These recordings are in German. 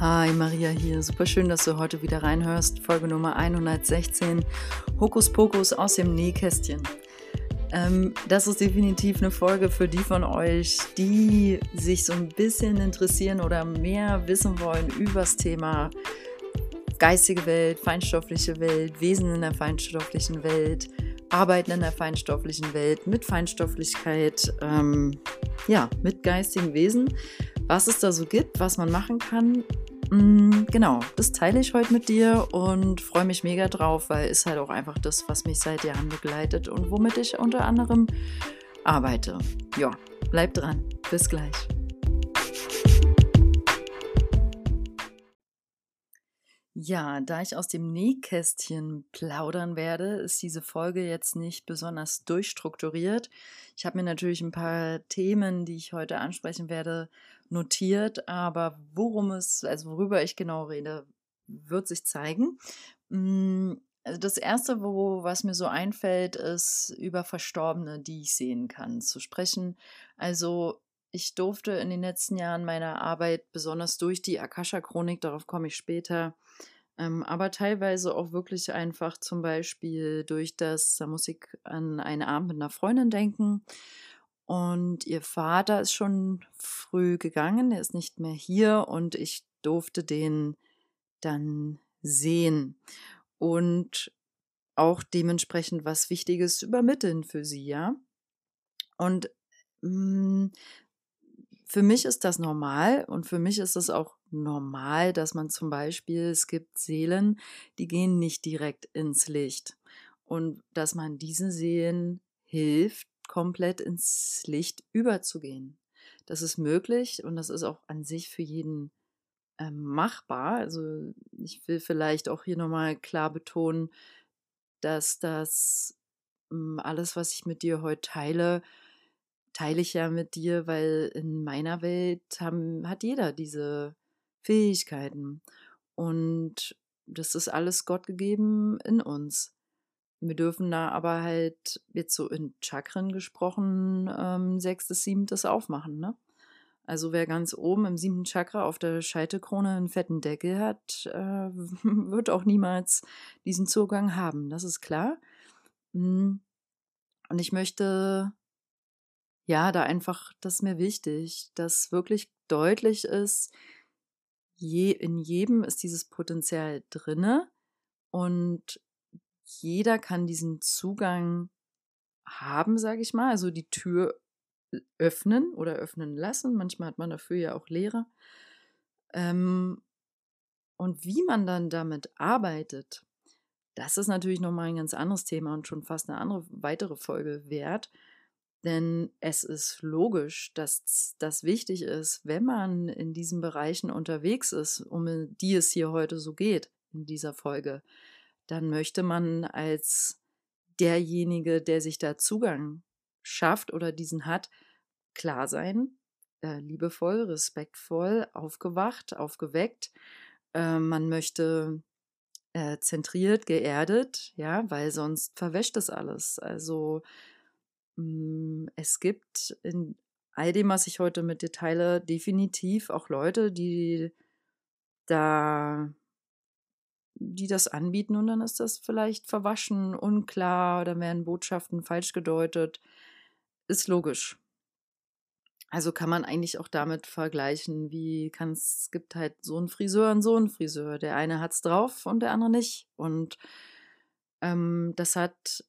Hi, Maria hier. Super schön, dass du heute wieder reinhörst. Folge Nummer 116. Hokus Pokus aus dem Nähkästchen. Ähm, das ist definitiv eine Folge für die von euch, die sich so ein bisschen interessieren oder mehr wissen wollen über das Thema geistige Welt, feinstoffliche Welt, Wesen in der feinstofflichen Welt, Arbeiten in der feinstofflichen Welt, mit Feinstofflichkeit, ähm, ja, mit geistigen Wesen, was es da so gibt, was man machen kann. Mm, genau, das teile ich heute mit dir und freue mich mega drauf, weil ist halt auch einfach das, was mich seit Jahren begleitet und womit ich unter anderem arbeite. Ja, bleib dran. Bis gleich. Ja, da ich aus dem Nähkästchen plaudern werde, ist diese Folge jetzt nicht besonders durchstrukturiert. Ich habe mir natürlich ein paar Themen, die ich heute ansprechen werde, notiert, aber worum es, also worüber ich genau rede, wird sich zeigen. Mm, also das erste, wo, was mir so einfällt, ist über Verstorbene, die ich sehen kann, zu sprechen. Also ich durfte in den letzten Jahren meiner Arbeit, besonders durch die Akasha-Chronik, darauf komme ich später, ähm, aber teilweise auch wirklich einfach zum Beispiel durch das, da muss ich an einen Abend mit einer Freundin denken. Und ihr Vater ist schon früh gegangen, er ist nicht mehr hier und ich durfte den dann sehen und auch dementsprechend was Wichtiges übermitteln für sie, ja. Und mh, mm, für mich ist das normal und für mich ist es auch normal, dass man zum Beispiel, es gibt Seelen, die gehen nicht direkt ins Licht und dass man diesen Seelen hilft, komplett ins Licht überzugehen. Das ist möglich und das ist auch an sich für jeden äh, machbar. Also ich will vielleicht auch hier nochmal klar betonen, dass das äh, alles, was ich mit dir heute teile, teile ich ja mit dir, weil in meiner Welt haben, hat jeder diese Fähigkeiten. Und das ist alles Gott gegeben in uns. Wir dürfen da aber halt jetzt so in Chakren gesprochen, ähm, sechstes, siebtes aufmachen, ne? Also wer ganz oben im siebten Chakra auf der Scheitelkrone einen fetten Deckel hat, äh, wird auch niemals diesen Zugang haben. Das ist klar. Hm. Und ich möchte ja, da einfach, das ist mir wichtig, dass wirklich deutlich ist, je, in jedem ist dieses Potenzial drinne und jeder kann diesen Zugang haben, sage ich mal, also die Tür öffnen oder öffnen lassen. Manchmal hat man dafür ja auch Lehrer. Ähm, und wie man dann damit arbeitet, das ist natürlich nochmal ein ganz anderes Thema und schon fast eine andere weitere Folge wert. Denn es ist logisch, dass das wichtig ist, wenn man in diesen Bereichen unterwegs ist, um die es hier heute so geht in dieser Folge, dann möchte man als derjenige, der sich da Zugang schafft oder diesen hat, klar sein, äh, liebevoll, respektvoll, aufgewacht, aufgeweckt. Äh, man möchte äh, zentriert, geerdet, ja, weil sonst verwäscht es alles. Also hm, es gibt in all dem, was ich heute mit dir teile, definitiv auch Leute, die da die das anbieten und dann ist das vielleicht verwaschen, unklar oder werden Botschaften falsch gedeutet. Ist logisch. Also kann man eigentlich auch damit vergleichen, wie kann es gibt halt so einen Friseur und so einen Friseur. Der eine hat es drauf und der andere nicht. Und ähm, das hat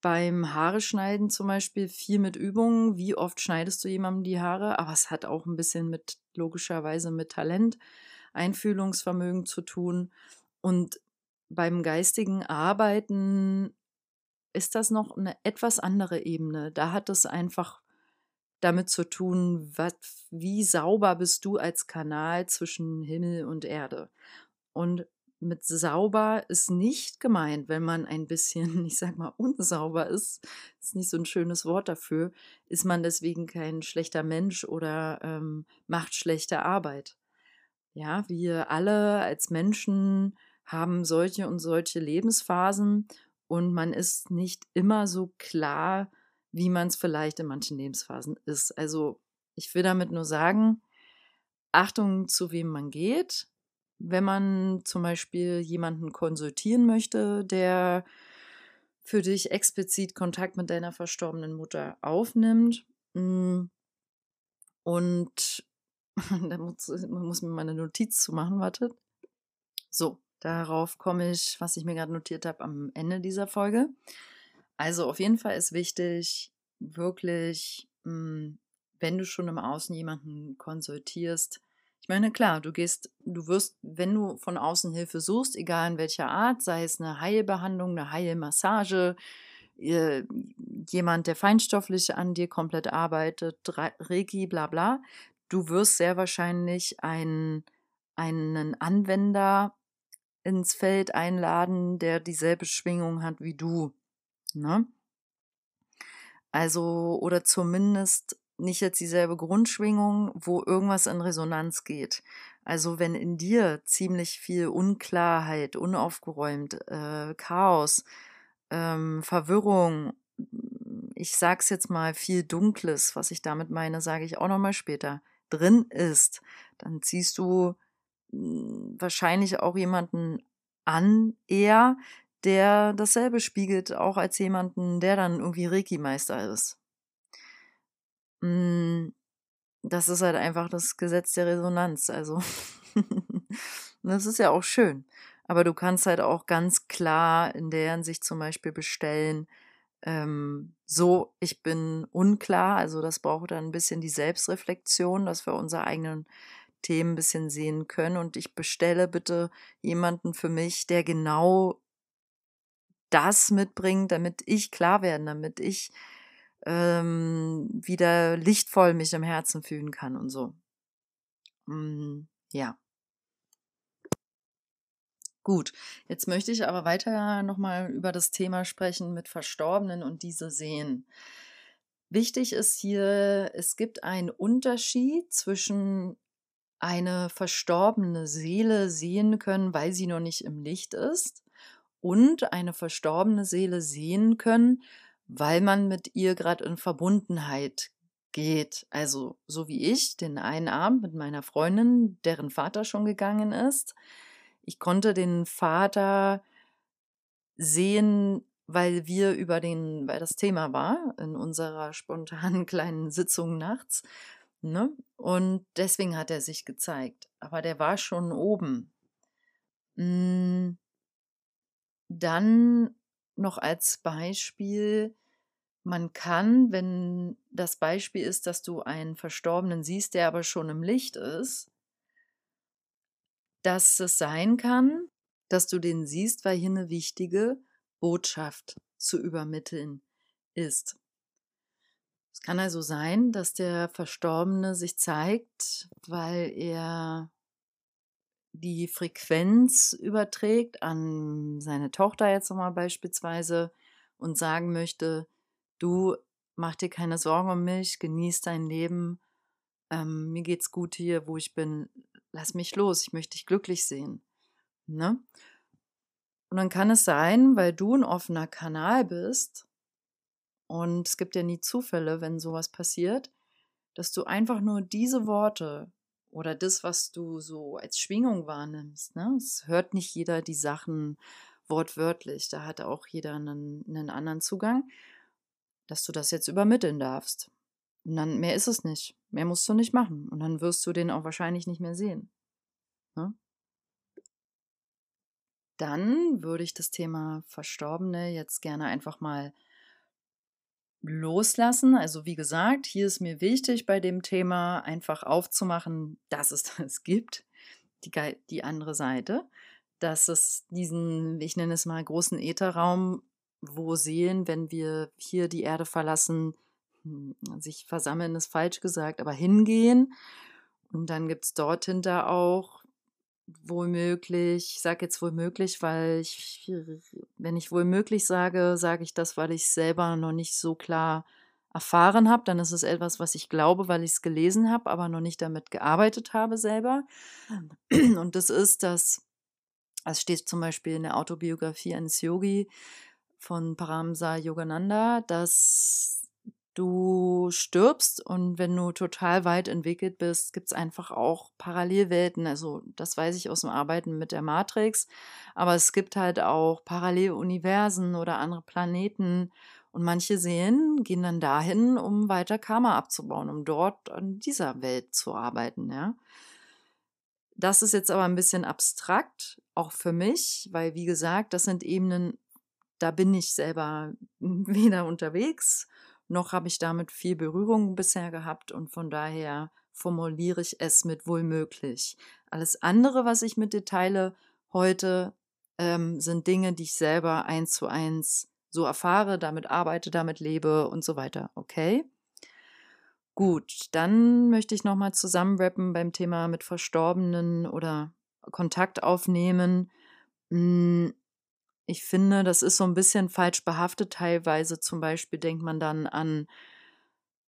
beim Haare schneiden zum Beispiel viel mit Übungen. Wie oft schneidest du jemandem die Haare? Aber es hat auch ein bisschen mit, logischerweise mit Talent, Einfühlungsvermögen zu tun. Und beim geistigen Arbeiten ist das noch eine etwas andere Ebene. Da hat es einfach damit zu tun, wat, wie sauber bist du als Kanal zwischen Himmel und Erde. Und mit sauber ist nicht gemeint, wenn man ein bisschen, ich sag mal, unsauber ist, ist nicht so ein schönes Wort dafür, ist man deswegen kein schlechter Mensch oder ähm, macht schlechte Arbeit. Ja, wir alle als Menschen haben solche und solche Lebensphasen und man ist nicht immer so klar, wie man es vielleicht in manchen Lebensphasen ist. Also ich will damit nur sagen, Achtung, zu wem man geht. Wenn man zum Beispiel jemanden konsultieren möchte, der für dich explizit Kontakt mit deiner verstorbenen Mutter aufnimmt. Mm, und da muss, muss mir meine Notiz zu machen, wartet. So, darauf komme ich, was ich mir gerade notiert habe, am Ende dieser Folge. Also auf jeden Fall ist wichtig, wirklich, mm, wenn du schon im Außen jemanden konsultierst, ich meine, klar, du gehst, du wirst, wenn du von außen Hilfe suchst, egal in welcher Art, sei es eine Heilbehandlung, eine Heilmassage, äh, jemand, der feinstofflich an dir komplett arbeitet, Reiki, bla bla, du wirst sehr wahrscheinlich einen, einen Anwender ins Feld einladen, der dieselbe Schwingung hat wie du. Ne? Also, oder zumindest nicht jetzt dieselbe Grundschwingung, wo irgendwas in Resonanz geht. Also wenn in dir ziemlich viel Unklarheit, unaufgeräumt, äh, Chaos, ähm, Verwirrung, ich sag's jetzt mal viel Dunkles, was ich damit meine, sage ich auch nochmal später, drin ist, dann ziehst du hm, wahrscheinlich auch jemanden an, eher, der dasselbe spiegelt, auch als jemanden, der dann irgendwie Reiki-Meister ist. Hm, das ist halt einfach das Gesetz der Resonanz. Also, das ist ja auch schön. Aber du kannst halt auch ganz klar in der Hinsicht zum Beispiel bestellen, ähm, so, ich bin unklar. Also, das braucht dann ein bisschen die Selbstreflexion, dass wir unsere eigenen Themen ein bisschen sehen können. Und ich bestelle bitte jemanden für mich, der genau das mitbringt, damit ich klar werde, damit ich ähm, wieder lichtvoll mich im Herzen fühlen kann und so. Mm, ja. Gut, jetzt möchte ich aber weiter nochmal über das Thema sprechen mit Verstorbenen und diese sehen. Wichtig ist hier, es gibt einen Unterschied zwischen eine verstorbene Seele sehen können, weil sie noch nicht im Licht ist, und eine verstorbene Seele sehen können, weil man mit ihr gerade in Verbundenheit geht. Also so wie ich den einen Abend mit meiner Freundin, deren Vater schon gegangen ist. Ich konnte den Vater sehen, weil wir über den, weil das Thema war in unserer spontanen kleinen Sitzung nachts. Ne? Und deswegen hat er sich gezeigt. Aber der war schon oben. Hm. Dann noch als Beispiel, man kann, wenn das Beispiel ist, dass du einen Verstorbenen siehst, der aber schon im Licht ist, dass es sein kann, dass du den siehst, weil hier eine wichtige Botschaft zu übermitteln ist. Es kann also sein, dass der Verstorbene sich zeigt, weil er die Frequenz überträgt an seine Tochter jetzt nochmal beispielsweise und sagen möchte, du mach dir keine Sorgen um mich, genieß dein Leben, ähm, mir geht's gut hier, wo ich bin, lass mich los, ich möchte dich glücklich sehen. Ne? Und dann kann es sein, weil du ein offener Kanal bist, und es gibt ja nie Zufälle, wenn sowas passiert, dass du einfach nur diese Worte oder das, was du so als Schwingung wahrnimmst. Ne? Es hört nicht jeder die Sachen wortwörtlich. Da hat auch jeder einen, einen anderen Zugang, dass du das jetzt übermitteln darfst. Und dann mehr ist es nicht. Mehr musst du nicht machen. Und dann wirst du den auch wahrscheinlich nicht mehr sehen. Ne? Dann würde ich das Thema Verstorbene jetzt gerne einfach mal loslassen. Also wie gesagt, hier ist mir wichtig bei dem Thema einfach aufzumachen, dass es das gibt, die, die andere Seite, dass es diesen, ich nenne es mal, großen Ätherraum, wo Seelen, wenn wir hier die Erde verlassen, sich versammeln ist falsch gesagt, aber hingehen. Und dann gibt es dort hinter auch wohlmöglich, ich sage jetzt wohlmöglich, weil ich, wenn ich wohlmöglich sage, sage ich das, weil ich selber noch nicht so klar erfahren habe. Dann ist es etwas, was ich glaube, weil ich es gelesen habe, aber noch nicht damit gearbeitet habe selber. Und das ist, dass, es steht zum Beispiel in der Autobiografie eines Yogi von Paramsa Yogananda, dass du stirbst und wenn du total weit entwickelt bist, gibt es einfach auch Parallelwelten. Also das weiß ich aus dem Arbeiten mit der Matrix, aber es gibt halt auch Paralleluniversen oder andere Planeten und manche Seelen gehen dann dahin, um weiter Karma abzubauen, um dort an dieser Welt zu arbeiten, ja. Das ist jetzt aber ein bisschen abstrakt, auch für mich, weil wie gesagt, das sind Ebenen, da bin ich selber weder unterwegs noch habe ich damit viel Berührung bisher gehabt und von daher formuliere ich es mit wohl möglich. Alles andere, was ich mit dir teile heute, ähm, sind Dinge, die ich selber eins zu eins so erfahre, damit arbeite, damit lebe und so weiter. Okay? Gut, dann möchte ich nochmal zusammenrappen beim Thema mit Verstorbenen oder Kontakt aufnehmen. Ich finde, das ist so ein bisschen falsch behaftet teilweise. Zum Beispiel denkt man dann an,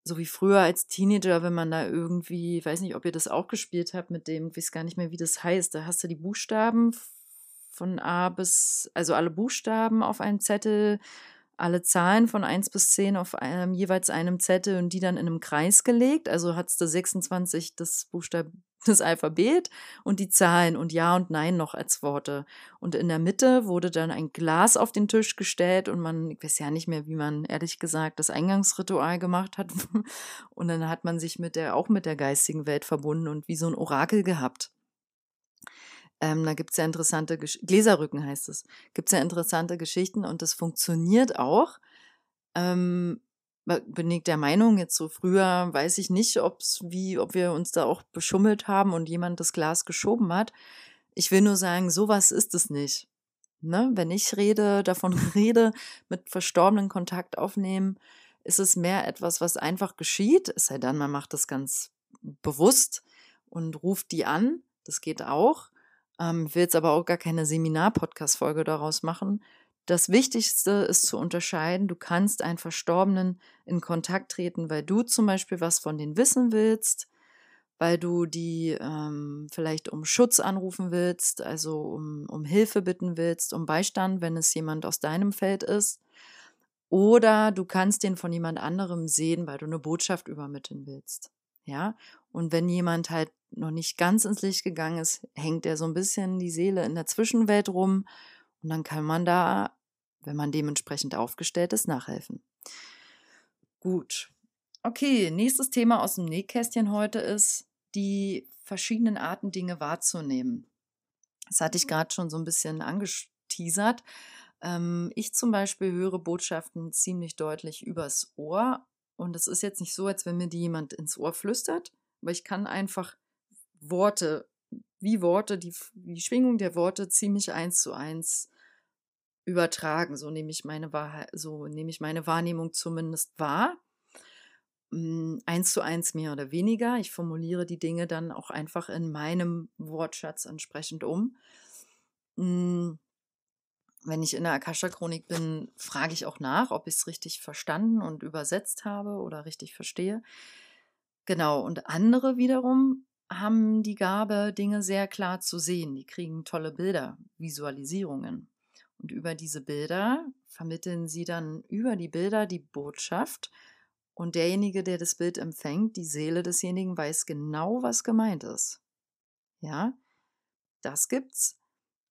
so wie früher als Teenager, wenn man da irgendwie, ich weiß nicht, ob ihr das auch gespielt habt mit dem, ich weiß gar nicht mehr, wie das heißt, da hast du die Buchstaben von A bis, also alle Buchstaben auf einem Zettel, alle Zahlen von 1 bis 10 auf einem, jeweils einem Zettel und die dann in einem Kreis gelegt. Also hattest du 26 das Buchstaben das Alphabet und die Zahlen und Ja und Nein noch als Worte. Und in der Mitte wurde dann ein Glas auf den Tisch gestellt und man, ich weiß ja nicht mehr, wie man ehrlich gesagt das Eingangsritual gemacht hat. Und dann hat man sich mit der, auch mit der geistigen Welt verbunden und wie so ein Orakel gehabt. Ähm, da gibt es ja interessante Gesch Gläserrücken heißt es. Gibt es ja interessante Geschichten und das funktioniert auch. Ähm, bin ich der Meinung, jetzt so früher weiß ich nicht, ob's wie, ob wir uns da auch beschummelt haben und jemand das Glas geschoben hat. Ich will nur sagen, sowas ist es nicht. Ne? Wenn ich rede, davon rede, mit Verstorbenen Kontakt aufnehmen, ist es mehr etwas, was einfach geschieht. Es sei denn, man macht das ganz bewusst und ruft die an. Das geht auch. Ähm, will jetzt aber auch gar keine Seminar-Podcast-Folge daraus machen. Das Wichtigste ist zu unterscheiden, du kannst einen Verstorbenen in Kontakt treten, weil du zum Beispiel was von denen wissen willst, weil du die ähm, vielleicht um Schutz anrufen willst, also um, um Hilfe bitten willst, um Beistand, wenn es jemand aus deinem Feld ist. Oder du kannst den von jemand anderem sehen, weil du eine Botschaft übermitteln willst. Ja, und wenn jemand halt noch nicht ganz ins Licht gegangen ist, hängt er so ein bisschen die Seele in der Zwischenwelt rum und dann kann man da, wenn man dementsprechend aufgestellt ist, nachhelfen. Gut. Okay, nächstes Thema aus dem Nähkästchen heute ist, die verschiedenen Arten, Dinge wahrzunehmen. Das hatte ich mhm. gerade schon so ein bisschen angeteasert. Ähm, ich zum Beispiel höre Botschaften ziemlich deutlich übers Ohr. Und es ist jetzt nicht so, als wenn mir die jemand ins Ohr flüstert, aber ich kann einfach Worte, wie Worte, die, die Schwingung der Worte ziemlich eins zu eins übertragen. So nehme ich meine Wahrheit, so nehme ich meine Wahrnehmung zumindest wahr. Hm, eins zu eins mehr oder weniger. Ich formuliere die Dinge dann auch einfach in meinem Wortschatz entsprechend um. Hm, wenn ich in der Akasha-Chronik bin, frage ich auch nach, ob ich es richtig verstanden und übersetzt habe oder richtig verstehe. Genau, und andere wiederum haben die Gabe, Dinge sehr klar zu sehen. Die kriegen tolle Bilder, Visualisierungen. Und über diese Bilder vermitteln sie dann über die Bilder die Botschaft. Und derjenige, der das Bild empfängt, die Seele desjenigen, weiß genau, was gemeint ist. Ja, das gibt's.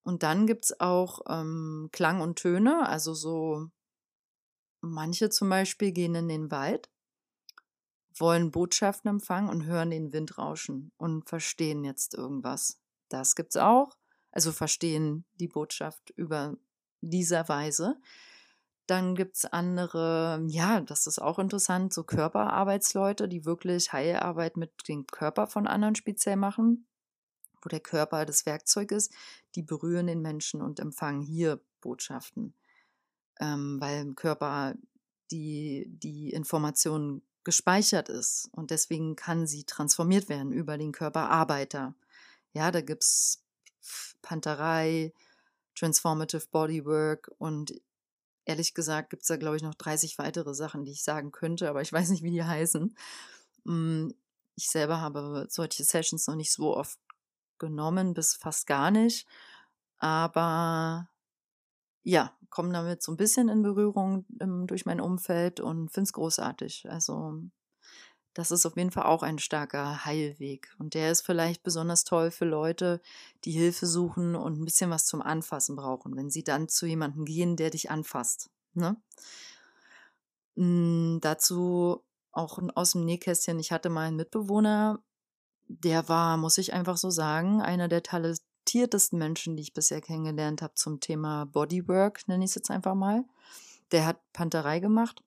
Und dann gibt's auch ähm, Klang und Töne. Also so, manche zum Beispiel gehen in den Wald, wollen Botschaften empfangen und hören den Wind rauschen und verstehen jetzt irgendwas. Das gibt's auch. Also verstehen die Botschaft über dieser Weise. Dann gibt es andere, ja, das ist auch interessant, so Körperarbeitsleute, die wirklich Heilarbeit mit dem Körper von anderen speziell machen, wo der Körper das Werkzeug ist, die berühren den Menschen und empfangen hier Botschaften, ähm, weil im Körper die, die Information gespeichert ist und deswegen kann sie transformiert werden über den Körperarbeiter. Ja, da gibt es Panterei, Transformative Bodywork und ehrlich gesagt gibt es da, glaube ich, noch 30 weitere Sachen, die ich sagen könnte, aber ich weiß nicht, wie die heißen. Mm, ich selber habe solche Sessions noch nicht so oft genommen, bis fast gar nicht. Aber ja, komme damit so ein bisschen in Berührung ähm, durch mein Umfeld und finde es großartig. Also das ist auf jeden Fall auch ein starker Heilweg. Und der ist vielleicht besonders toll für Leute, die Hilfe suchen und ein bisschen was zum Anfassen brauchen, wenn sie dann zu jemandem gehen, der dich anfasst. Ne? Hm, dazu auch aus dem Nähkästchen. Ich hatte mal einen Mitbewohner, der war, muss ich einfach so sagen, einer der talentiertesten Menschen, die ich bisher kennengelernt habe zum Thema Bodywork, nenne ich es jetzt einfach mal. Der hat Panterei gemacht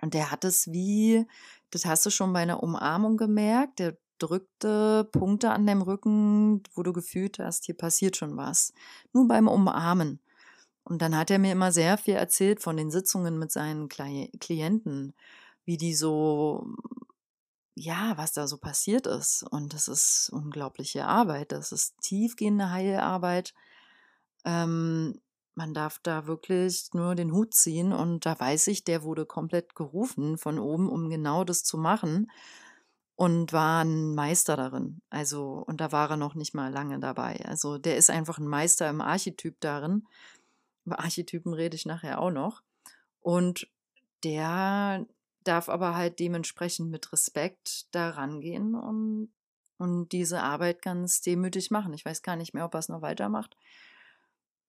und der hat es wie, das hast du schon bei einer Umarmung gemerkt, der drückte Punkte an deinem Rücken, wo du gefühlt hast, hier passiert schon was. Nur beim Umarmen. Und dann hat er mir immer sehr viel erzählt von den Sitzungen mit seinen Klienten, wie die so, ja, was da so passiert ist. Und das ist unglaubliche Arbeit. Das ist tiefgehende Heilarbeit. Ähm, man darf da wirklich nur den Hut ziehen und da weiß ich, der wurde komplett gerufen von oben, um genau das zu machen und war ein Meister darin. Also, und da war er noch nicht mal lange dabei. Also, der ist einfach ein Meister im Archetyp darin. Über Archetypen rede ich nachher auch noch. Und der darf aber halt dementsprechend mit Respekt da rangehen und, und diese Arbeit ganz demütig machen. Ich weiß gar nicht mehr, ob er es noch weitermacht.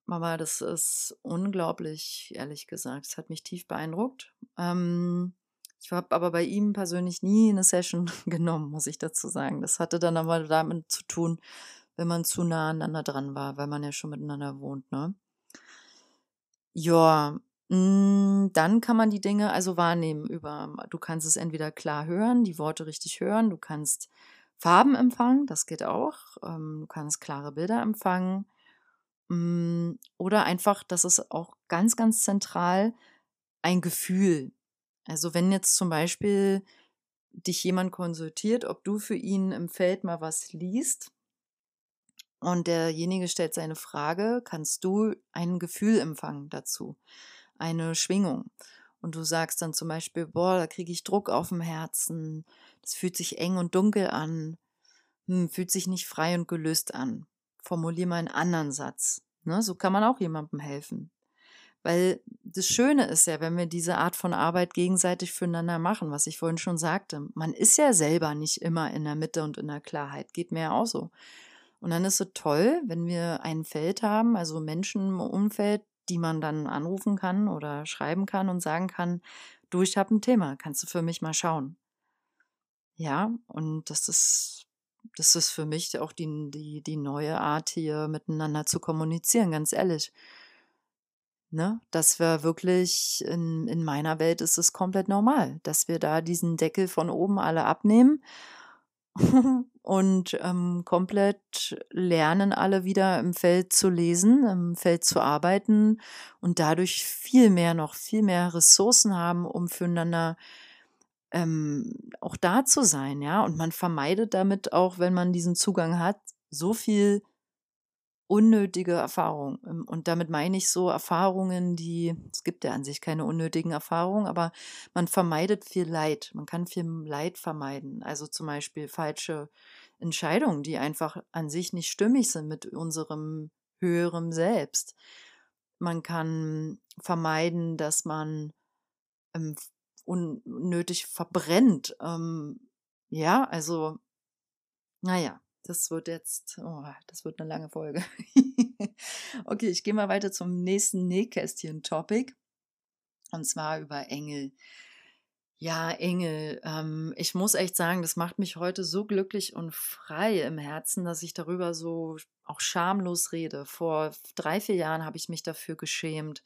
Aber das ist unglaublich, ehrlich gesagt. Es hat mich tief beeindruckt. Ähm, ich habe aber bei ihm persönlich nie eine Session genommen, muss ich dazu sagen. Das hatte dann aber damit zu tun, wenn man zu nah aneinander dran war, weil man ja schon miteinander wohnt, ne? Ja, dann kann man die Dinge also wahrnehmen über, du kannst es entweder klar hören, die Worte richtig hören, du kannst Farben empfangen, das geht auch, ähm, du kannst klare Bilder empfangen, hm, oder einfach, das ist auch ganz, ganz zentral, ein Gefühl. Also wenn jetzt zum Beispiel dich jemand konsultiert, ob du für ihn im Feld mal was liest und derjenige stellt seine Frage, kannst du ein Gefühl empfangen dazu, eine Schwingung. Und du sagst dann zum Beispiel, boah, da kriege ich Druck auf dem Herzen, das fühlt sich eng und dunkel an, hm, fühlt sich nicht frei und gelöst an formuliere mal einen anderen Satz. Ne? So kann man auch jemandem helfen. Weil das Schöne ist ja, wenn wir diese Art von Arbeit gegenseitig füreinander machen, was ich vorhin schon sagte, man ist ja selber nicht immer in der Mitte und in der Klarheit. Geht mir ja auch so. Und dann ist es toll, wenn wir ein Feld haben, also Menschen im Umfeld, die man dann anrufen kann oder schreiben kann und sagen kann, du, ich habe ein Thema, kannst du für mich mal schauen. Ja, und das ist das ist für mich auch die, die, die neue Art, hier miteinander zu kommunizieren, ganz ehrlich. Ne? Dass wir wirklich, in, in meiner Welt ist es komplett normal, dass wir da diesen Deckel von oben alle abnehmen und ähm, komplett lernen alle wieder im Feld zu lesen, im Feld zu arbeiten und dadurch viel mehr noch, viel mehr Ressourcen haben, um füreinander ähm, auch da zu sein, ja. Und man vermeidet damit auch, wenn man diesen Zugang hat, so viel unnötige Erfahrungen. Ähm, und damit meine ich so Erfahrungen, die, es gibt ja an sich keine unnötigen Erfahrungen, aber man vermeidet viel Leid. Man kann viel Leid vermeiden. Also zum Beispiel falsche Entscheidungen, die einfach an sich nicht stimmig sind mit unserem höherem Selbst. Man kann vermeiden, dass man ähm, unnötig verbrennt. Ähm, ja, also, naja, das wird jetzt, oh, das wird eine lange Folge. okay, ich gehe mal weiter zum nächsten Nähkästchen-Topic. Und zwar über Engel. Ja, Engel. Ähm, ich muss echt sagen, das macht mich heute so glücklich und frei im Herzen, dass ich darüber so auch schamlos rede. Vor drei, vier Jahren habe ich mich dafür geschämt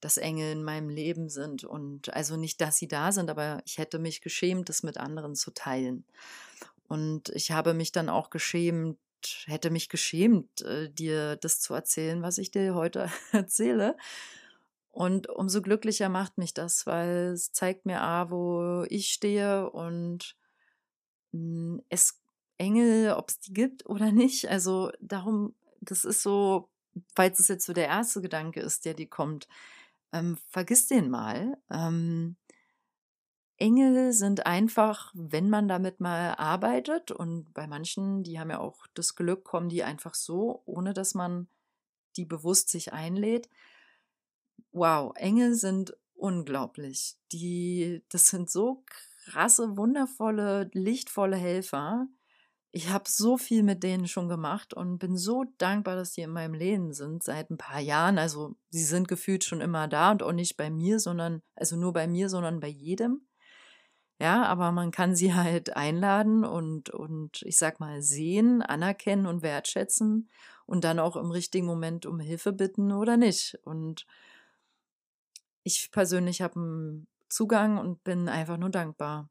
dass Engel in meinem Leben sind. Und also nicht, dass sie da sind, aber ich hätte mich geschämt, das mit anderen zu teilen. Und ich habe mich dann auch geschämt, hätte mich geschämt, äh, dir das zu erzählen, was ich dir heute erzähle. Und umso glücklicher macht mich das, weil es zeigt mir, A, wo ich stehe und hm, es Engel, ob es die gibt oder nicht. Also darum, das ist so, falls es jetzt so der erste Gedanke ist, der dir kommt, ähm, vergiss den mal. Ähm, Engel sind einfach, wenn man damit mal arbeitet und bei manchen, die haben ja auch das Glück, kommen die einfach so, ohne dass man die bewusst sich einlädt. wow, Engel sind unglaublich. Die, das sind so krasse, wundervolle, lichtvolle Helfer. Ich habe so viel mit denen schon gemacht und bin so dankbar, dass die in meinem Leben sind seit ein paar Jahren. Also sie sind gefühlt schon immer da und auch nicht bei mir, sondern, also nur bei mir, sondern bei jedem. Ja, aber man kann sie halt einladen und, und ich sag mal sehen, anerkennen und wertschätzen und dann auch im richtigen Moment um Hilfe bitten oder nicht. Und ich persönlich habe einen Zugang und bin einfach nur dankbar.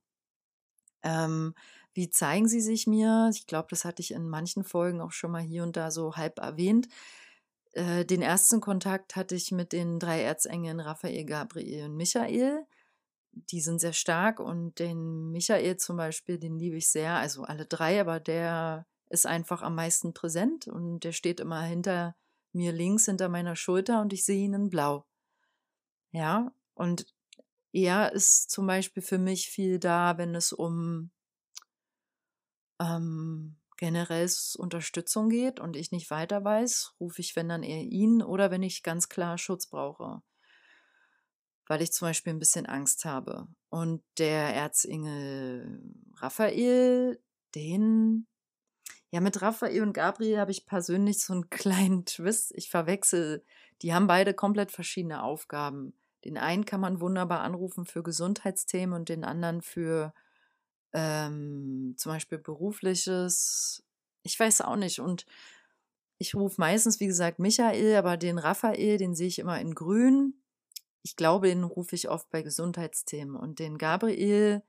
Ähm, wie zeigen sie sich mir? Ich glaube, das hatte ich in manchen Folgen auch schon mal hier und da so halb erwähnt. Äh, den ersten Kontakt hatte ich mit den drei Erzengeln Raphael, Gabriel und Michael die sind sehr stark und den Michael zum Beispiel, den liebe ich sehr, also alle drei, aber der ist einfach am meisten präsent und der steht immer hinter mir links, hinter meiner Schulter und ich sehe ihn in blau. Ja, und er ist zum Beispiel für mich viel da, wenn es um ähm, generell Unterstützung geht und ich nicht weiter weiß, rufe ich, wenn dann eher ihn oder wenn ich ganz klar Schutz brauche weil ich zum Beispiel ein bisschen Angst habe. Und der Erzengel Raphael, den, ja, mit Raphael und Gabriel habe ich persönlich so einen kleinen Twist. Ich verwechsel, die haben beide komplett verschiedene Aufgaben. Den einen kann man wunderbar anrufen für Gesundheitsthemen und den anderen für ähm, zum Beispiel berufliches. Ich weiß auch nicht. Und ich rufe meistens, wie gesagt, Michael, aber den Raphael, den sehe ich immer in grün ich glaube, den rufe ich oft bei Gesundheitsthemen. Und den Gabriel,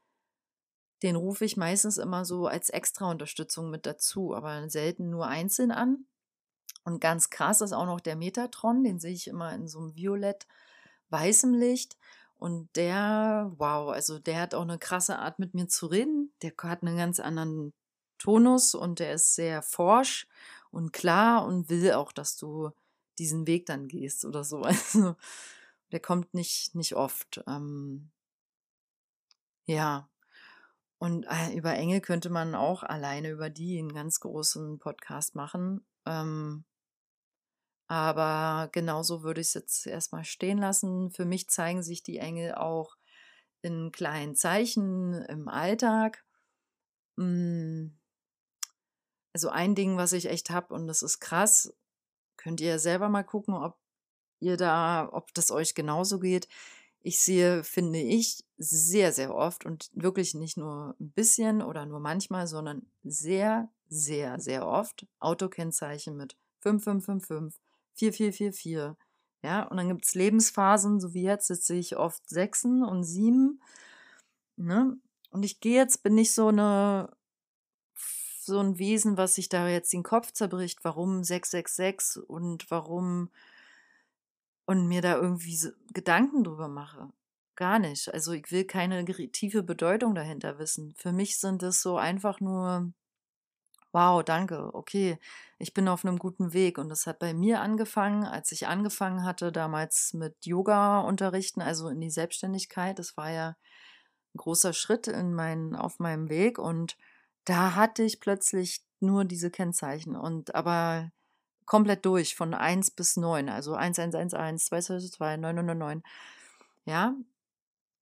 den rufe ich meistens immer so als extra Unterstützung mit dazu, aber selten nur einzeln an. Und ganz krass ist auch noch der Metatron, den sehe ich immer in so einem violett-weißem Licht. Und der, wow, also der hat auch eine krasse Art mit mir zu reden. Der hat einen ganz anderen Tonus und der ist sehr forsch und klar und will auch, dass du diesen Weg dann gehst oder so. Also der kommt nicht, nicht oft. Ähm, ja. Und äh, über Engel könnte man auch alleine über die einen ganz großen Podcast machen. Ähm, aber genauso würde ich es jetzt erstmal stehen lassen. Für mich zeigen sich die Engel auch in kleinen Zeichen im Alltag. Hm. Also ein Ding, was ich echt habe, und das ist krass, könnt ihr selber mal gucken, ob ihr da, ob das euch genauso geht. Ich sehe, finde ich, sehr, sehr oft und wirklich nicht nur ein bisschen oder nur manchmal, sondern sehr, sehr, sehr oft Autokennzeichen mit 5555, 4444. Ja, und dann gibt es Lebensphasen, so wie jetzt, jetzt sehe ich oft Sechsen und Sieben. Ne? Und ich gehe jetzt, bin nicht so eine so ein Wesen, was sich da jetzt den Kopf zerbricht, warum 666 und warum und mir da irgendwie so Gedanken drüber mache. Gar nicht. Also ich will keine tiefe Bedeutung dahinter wissen. Für mich sind es so einfach nur, wow, danke, okay, ich bin auf einem guten Weg. Und das hat bei mir angefangen, als ich angefangen hatte, damals mit Yoga unterrichten, also in die Selbstständigkeit. Das war ja ein großer Schritt in mein, auf meinem Weg. Und da hatte ich plötzlich nur diese Kennzeichen. Und aber komplett durch, von 1 bis 9, also 1111, 222, 999. Ja,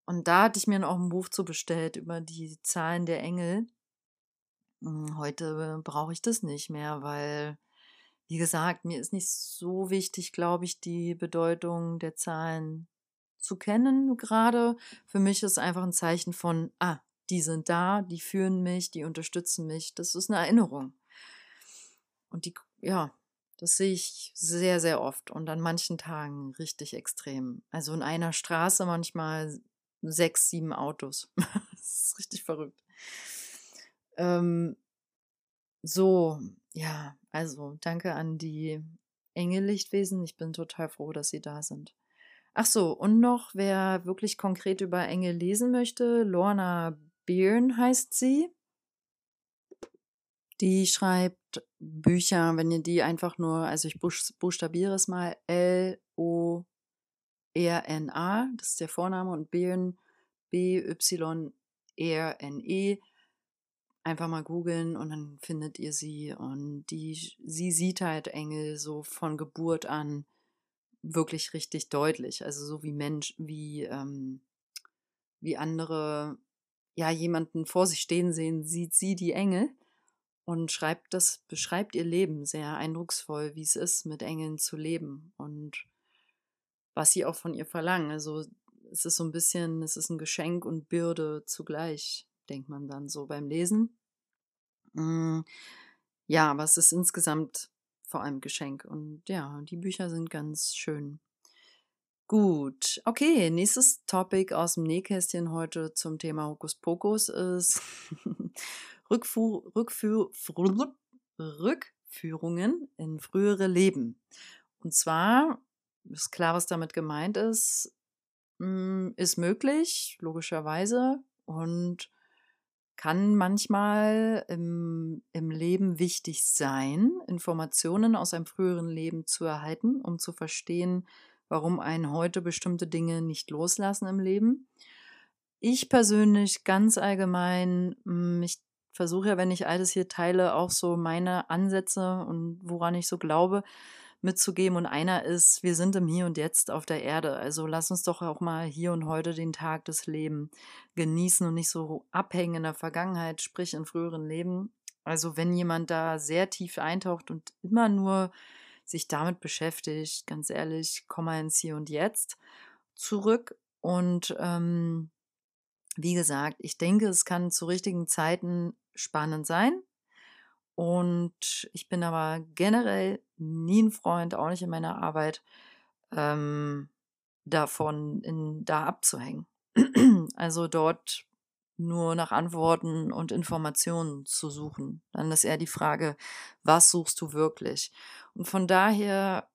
und da hatte ich mir auch ein Buch zu bestellt über die Zahlen der Engel. Hm, heute brauche ich das nicht mehr, weil, wie gesagt, mir ist nicht so wichtig, glaube ich, die Bedeutung der Zahlen zu kennen gerade. Für mich ist einfach ein Zeichen von, ah, die sind da, die führen mich, die unterstützen mich. Das ist eine Erinnerung. Und die, ja, das sehe ich sehr, sehr oft und an manchen Tagen richtig extrem. Also in einer Straße manchmal sechs, sieben Autos. das ist richtig verrückt. Ähm, so, ja, also danke an die Engellichtwesen. Ich bin total froh, dass sie da sind. Ach so, und noch, wer wirklich konkret über Engel lesen möchte, Lorna Byrne heißt sie. Die schreibt Bücher, wenn ihr die einfach nur, also ich buchstabiere es mal, L-O-R-N-A, das ist der Vorname, und Byrne, B-Y-R-N-E, einfach mal googeln und dann findet ihr sie. Und die, sie sieht halt Engel so von Geburt an wirklich richtig deutlich. Also so wie Mensch, wie, ähm, wie andere ja jemanden vor sich stehen sehen, sieht sie die Engel und schreibt das, beschreibt ihr Leben sehr eindrucksvoll, wie es ist, mit Engeln zu leben und was sie auch von ihr verlangen. Also es ist so ein bisschen, es ist ein Geschenk und Bürde zugleich, denkt man dann so beim Lesen. Mm, ja, aber es ist insgesamt vor allem Geschenk. Und ja, die Bücher sind ganz schön. Gut, okay, nächstes Topic aus dem Nähkästchen heute zum Thema Hokus Pokus ist Rückfu Rückfu Rückführungen in frühere Leben. Und zwar ist klar, was damit gemeint ist, hm, ist möglich, logischerweise, und kann manchmal im, im Leben wichtig sein, Informationen aus einem früheren Leben zu erhalten, um zu verstehen, warum einen heute bestimmte Dinge nicht loslassen im Leben. Ich persönlich ganz allgemein, hm, ich versuche ja, wenn ich alles hier teile, auch so meine Ansätze und woran ich so glaube, mitzugeben. Und einer ist, wir sind im Hier und Jetzt auf der Erde. Also lass uns doch auch mal hier und heute den Tag des Lebens genießen und nicht so abhängen in der Vergangenheit, sprich in früheren Leben. Also wenn jemand da sehr tief eintaucht und immer nur sich damit beschäftigt, ganz ehrlich, komm mal ins Hier und Jetzt zurück. Und ähm, wie gesagt, ich denke, es kann zu richtigen Zeiten spannend sein. Und ich bin aber generell nie ein Freund, auch nicht in meiner Arbeit, ähm, davon in, da abzuhängen. also dort nur nach Antworten und Informationen zu suchen. Dann ist eher die Frage, was suchst du wirklich? Und von daher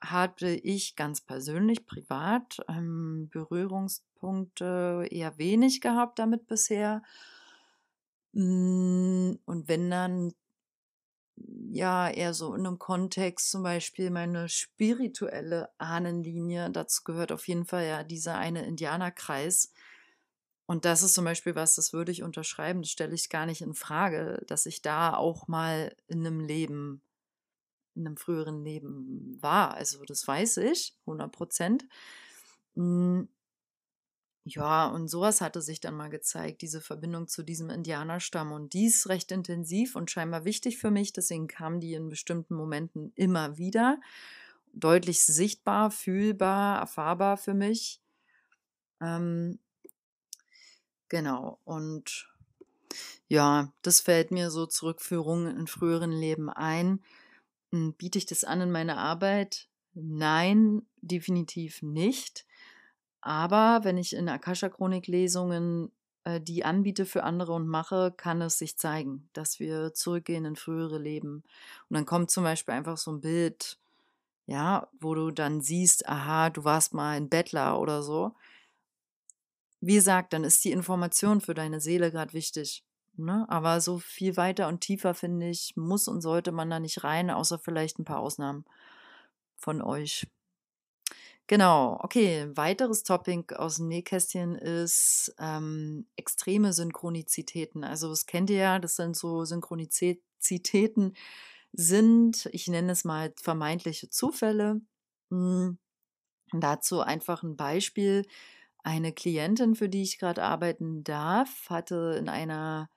hatte ich ganz persönlich, privat, ähm, Berührungspunkte eher wenig gehabt damit bisher. Hm, und wenn dann ja, eher so in einem Kontext, zum Beispiel meine spirituelle Ahnenlinie, dazu gehört auf jeden Fall ja dieser eine Indianerkreis. Und das ist zum Beispiel was, das würde ich unterschreiben, das stelle ich gar nicht in Frage, dass ich da auch mal in einem Leben, in einem früheren Leben war. Also das weiß ich, 100 Prozent. Hm, ja, und sowas hatte sich dann mal gezeigt, diese Verbindung zu diesem Indianerstamm. Und die ist recht intensiv und scheinbar wichtig für mich. Deswegen kam die in bestimmten Momenten immer wieder. Deutlich sichtbar, fühlbar, erfahrbar für mich. Ähm, genau. Und ja, das fällt mir so Zurückführungen in früheren Leben ein. Hm, biete ich das an in meiner Arbeit? Nein, definitiv nicht. Aber wenn ich in Akasha-Chronik-Lesungen äh, die anbiete für andere und mache, kann es sich zeigen, dass wir zurückgehen in frühere Leben. Und dann kommt zum Beispiel einfach so ein Bild, ja, wo du dann siehst, aha, du warst mal ein Bettler oder so. Wie gesagt, dann ist die Information für deine Seele gerade wichtig. Ne? Aber so viel weiter und tiefer, finde ich, muss und sollte man da nicht rein, außer vielleicht ein paar Ausnahmen von euch. Genau, okay. Weiteres Topic aus dem Nähkästchen ist ähm, extreme Synchronizitäten. Also das kennt ihr ja, das sind so Synchronizitäten sind, ich nenne es mal vermeintliche Zufälle. Hm. Dazu einfach ein Beispiel. Eine Klientin, für die ich gerade arbeiten darf, hatte in einer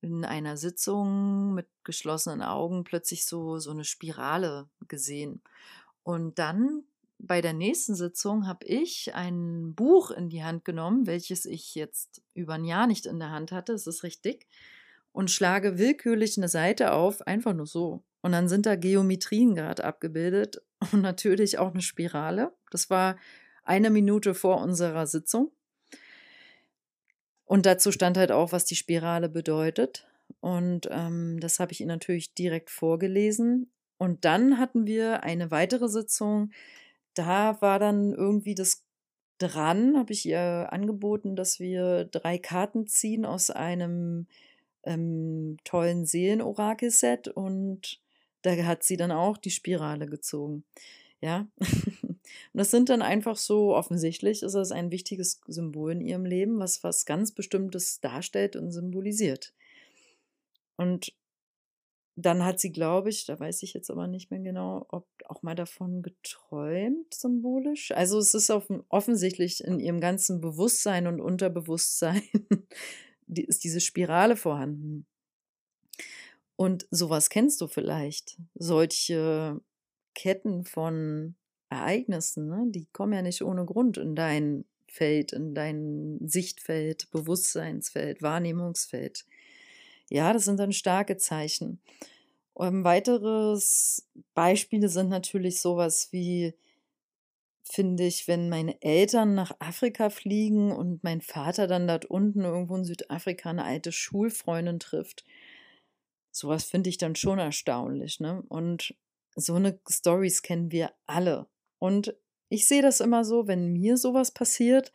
in einer Sitzung mit geschlossenen Augen plötzlich so so eine Spirale gesehen. Und dann bei der nächsten Sitzung habe ich ein Buch in die Hand genommen, welches ich jetzt über ein Jahr nicht in der Hand hatte, es ist richtig, und schlage willkürlich eine Seite auf, einfach nur so. Und dann sind da Geometrien gerade abgebildet und natürlich auch eine Spirale. Das war eine Minute vor unserer Sitzung. Und dazu stand halt auch, was die Spirale bedeutet. Und ähm, das habe ich Ihnen natürlich direkt vorgelesen. Und dann hatten wir eine weitere Sitzung, da war dann irgendwie das dran, habe ich ihr angeboten, dass wir drei Karten ziehen aus einem ähm, tollen Seelenorakel-Set und da hat sie dann auch die Spirale gezogen. Ja, und das sind dann einfach so, offensichtlich ist das ein wichtiges Symbol in ihrem Leben, was was ganz Bestimmtes darstellt und symbolisiert. Und dann hat sie, glaube ich, da weiß ich jetzt aber nicht mehr genau, ob auch mal davon geträumt, symbolisch. Also es ist offen, offensichtlich in ihrem ganzen Bewusstsein und Unterbewusstsein die, ist diese Spirale vorhanden. Und sowas kennst du vielleicht. Solche Ketten von Ereignissen, ne? die kommen ja nicht ohne Grund in dein Feld, in dein Sichtfeld, Bewusstseinsfeld, Wahrnehmungsfeld. Ja, das sind dann starke Zeichen. Ähm, weiteres Beispiele sind natürlich sowas wie, finde ich, wenn meine Eltern nach Afrika fliegen und mein Vater dann dort unten irgendwo in Südafrika eine alte Schulfreundin trifft. Sowas finde ich dann schon erstaunlich, ne? Und so eine Stories kennen wir alle. Und ich sehe das immer so, wenn mir sowas passiert,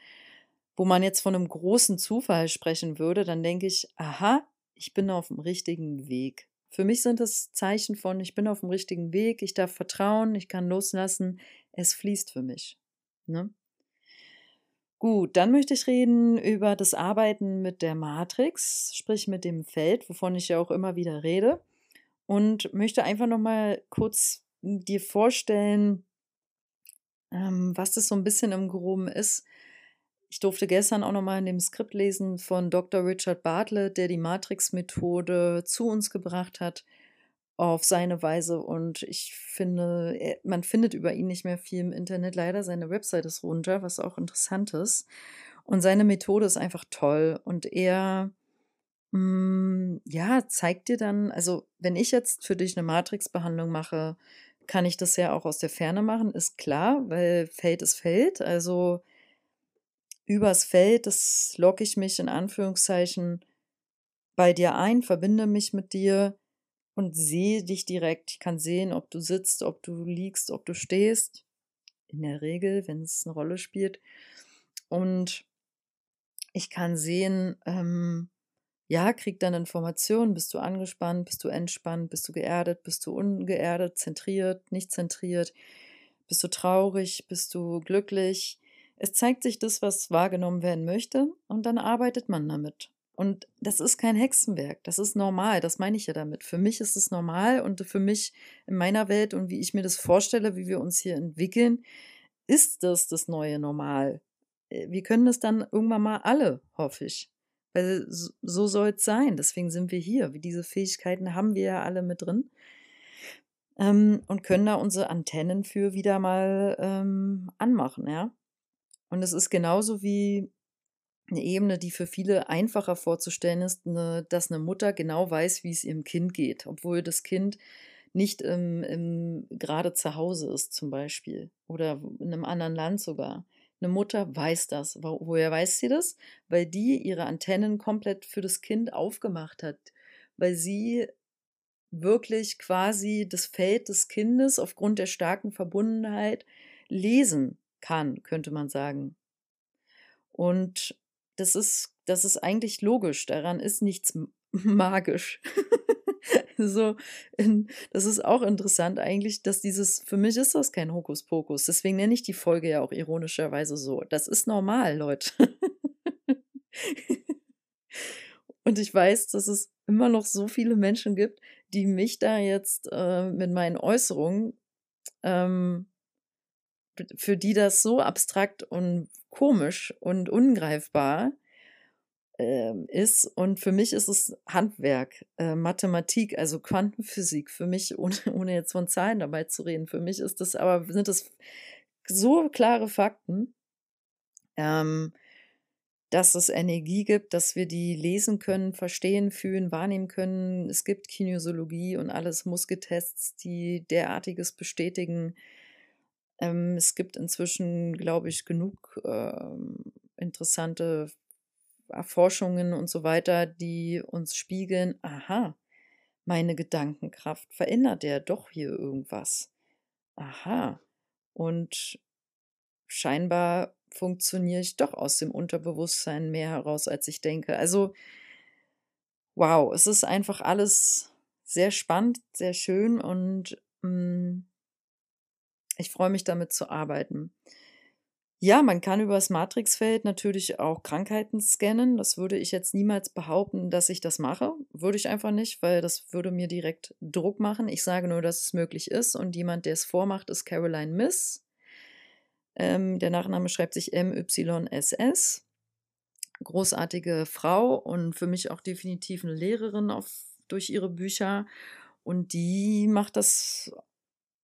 wo man jetzt von einem großen Zufall sprechen würde, dann denke ich, aha, ich bin auf dem richtigen Weg. Für mich sind das Zeichen von, ich bin auf dem richtigen Weg, ich darf vertrauen, ich kann loslassen, es fließt für mich. Ne? Gut, dann möchte ich reden über das Arbeiten mit der Matrix, sprich mit dem Feld, wovon ich ja auch immer wieder rede. Und möchte einfach nochmal kurz dir vorstellen, ähm, was das so ein bisschen im Groben ist. Ich durfte gestern auch nochmal in dem Skript lesen von Dr. Richard Bartlett, der die Matrix-Methode zu uns gebracht hat auf seine Weise. Und ich finde, man findet über ihn nicht mehr viel im Internet. Leider seine Website ist runter, was auch interessant ist. Und seine Methode ist einfach toll. Und er, mh, mm, ja, zeigt dir dann, also wenn ich jetzt für dich eine Matrix-Behandlung mache, kann ich das ja auch aus der Ferne machen, ist klar, weil Feld ist Feld. Also übers Feld, das locke ich mich in Anführungszeichen bei dir ein, verbinde mich mit dir und sehe dich direkt. Ich kann sehen, ob du sitzt, ob du liegst, ob du stehst. In der Regel, wenn es eine Rolle spielt. Und ich kann sehen, ähm, ja, krieg dann Informationen, bist du angespannt, bist du entspannt, bist du geerdet, bist du ungeerdet, zentriert, nicht zentriert, bist du traurig, bist du glücklich, es zeigt sich das, was wahrgenommen werden möchte, und dann arbeitet man damit. Und das ist kein Hexenwerk, das ist normal, das meine ich ja damit. Für mich ist es normal und für mich in meiner Welt und wie ich mir das vorstelle, wie wir uns hier entwickeln, ist das das neue Normal. Äh, wir können das dann irgendwann mal alle, hoffe ich. Weil so soll es sein. Deswegen sind wir hier. Diese Fähigkeiten haben wir ja alle mit drin. Ähm, und können da unsere Antennen für wieder mal ähm, anmachen, ja. Und es ist genauso wie eine Ebene, die für viele einfacher vorzustellen ist, eine, dass eine Mutter genau weiß, wie es ihrem Kind geht, obwohl das Kind nicht im, im, gerade zu Hause ist zum Beispiel oder in einem anderen Land sogar. Eine Mutter weiß das. Woher weiß sie das? Weil die ihre Antennen komplett für das Kind aufgemacht hat, weil sie wirklich quasi das Feld des Kindes aufgrund der starken Verbundenheit lesen kann, könnte man sagen. Und das ist, das ist eigentlich logisch. Daran ist nichts magisch. So, in, das ist auch interessant eigentlich, dass dieses, für mich ist das kein Hokuspokus. Deswegen nenne ich die Folge ja auch ironischerweise so. Das ist normal, Leute. Und ich weiß, dass es immer noch so viele Menschen gibt, die mich da jetzt äh, mit meinen Äußerungen ähm, für die das so abstrakt und komisch und ungreifbar äh, ist. Und für mich ist es Handwerk, äh, Mathematik, also Quantenphysik. Für mich, ohne, ohne jetzt von Zahlen dabei zu reden, für mich ist das aber, sind das so klare Fakten, ähm, dass es Energie gibt, dass wir die lesen können, verstehen, fühlen, wahrnehmen können. Es gibt Kinesiologie und alles Muskeltests, die derartiges bestätigen. Ähm, es gibt inzwischen, glaube ich, genug ähm, interessante Erforschungen und so weiter, die uns spiegeln, aha, meine Gedankenkraft verändert ja doch hier irgendwas. Aha. Und scheinbar funktioniere ich doch aus dem Unterbewusstsein mehr heraus, als ich denke. Also, wow, es ist einfach alles sehr spannend, sehr schön und mh, mm, ich freue mich damit zu arbeiten. Ja, man kann über das Matrixfeld natürlich auch Krankheiten scannen. Das würde ich jetzt niemals behaupten, dass ich das mache, würde ich einfach nicht, weil das würde mir direkt Druck machen. Ich sage nur, dass es möglich ist und jemand, der es vormacht, ist Caroline Miss. Ähm, der Nachname schreibt sich M-Y-S-S. Großartige Frau und für mich auch definitiv eine Lehrerin auf, durch ihre Bücher. Und die macht das,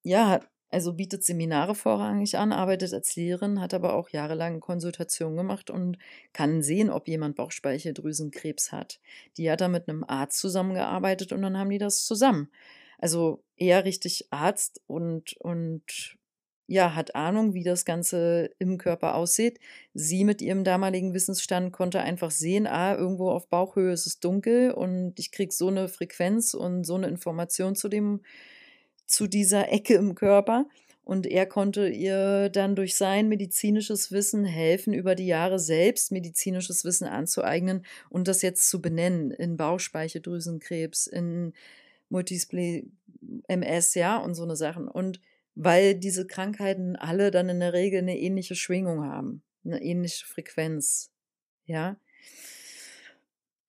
ja, also bietet Seminare vorrangig an, arbeitet als Lehrerin, hat aber auch jahrelang Konsultationen gemacht und kann sehen, ob jemand Bauchspeicheldrüsenkrebs hat. Die hat da mit einem Arzt zusammengearbeitet und dann haben die das zusammen. Also eher richtig Arzt und, und ja, hat Ahnung, wie das Ganze im Körper aussieht. Sie mit ihrem damaligen Wissensstand konnte einfach sehen, ah, irgendwo auf Bauchhöhe ist es dunkel und ich kriege so eine Frequenz und so eine Information zu dem, zu dieser Ecke im Körper. Und er konnte ihr dann durch sein medizinisches Wissen helfen, über die Jahre selbst medizinisches Wissen anzueignen und das jetzt zu benennen in Bauchspeicheldrüsenkrebs, in Multiple MS, ja, und so eine Sachen. Und weil diese Krankheiten alle dann in der Regel eine ähnliche Schwingung haben, eine ähnliche Frequenz. Ja.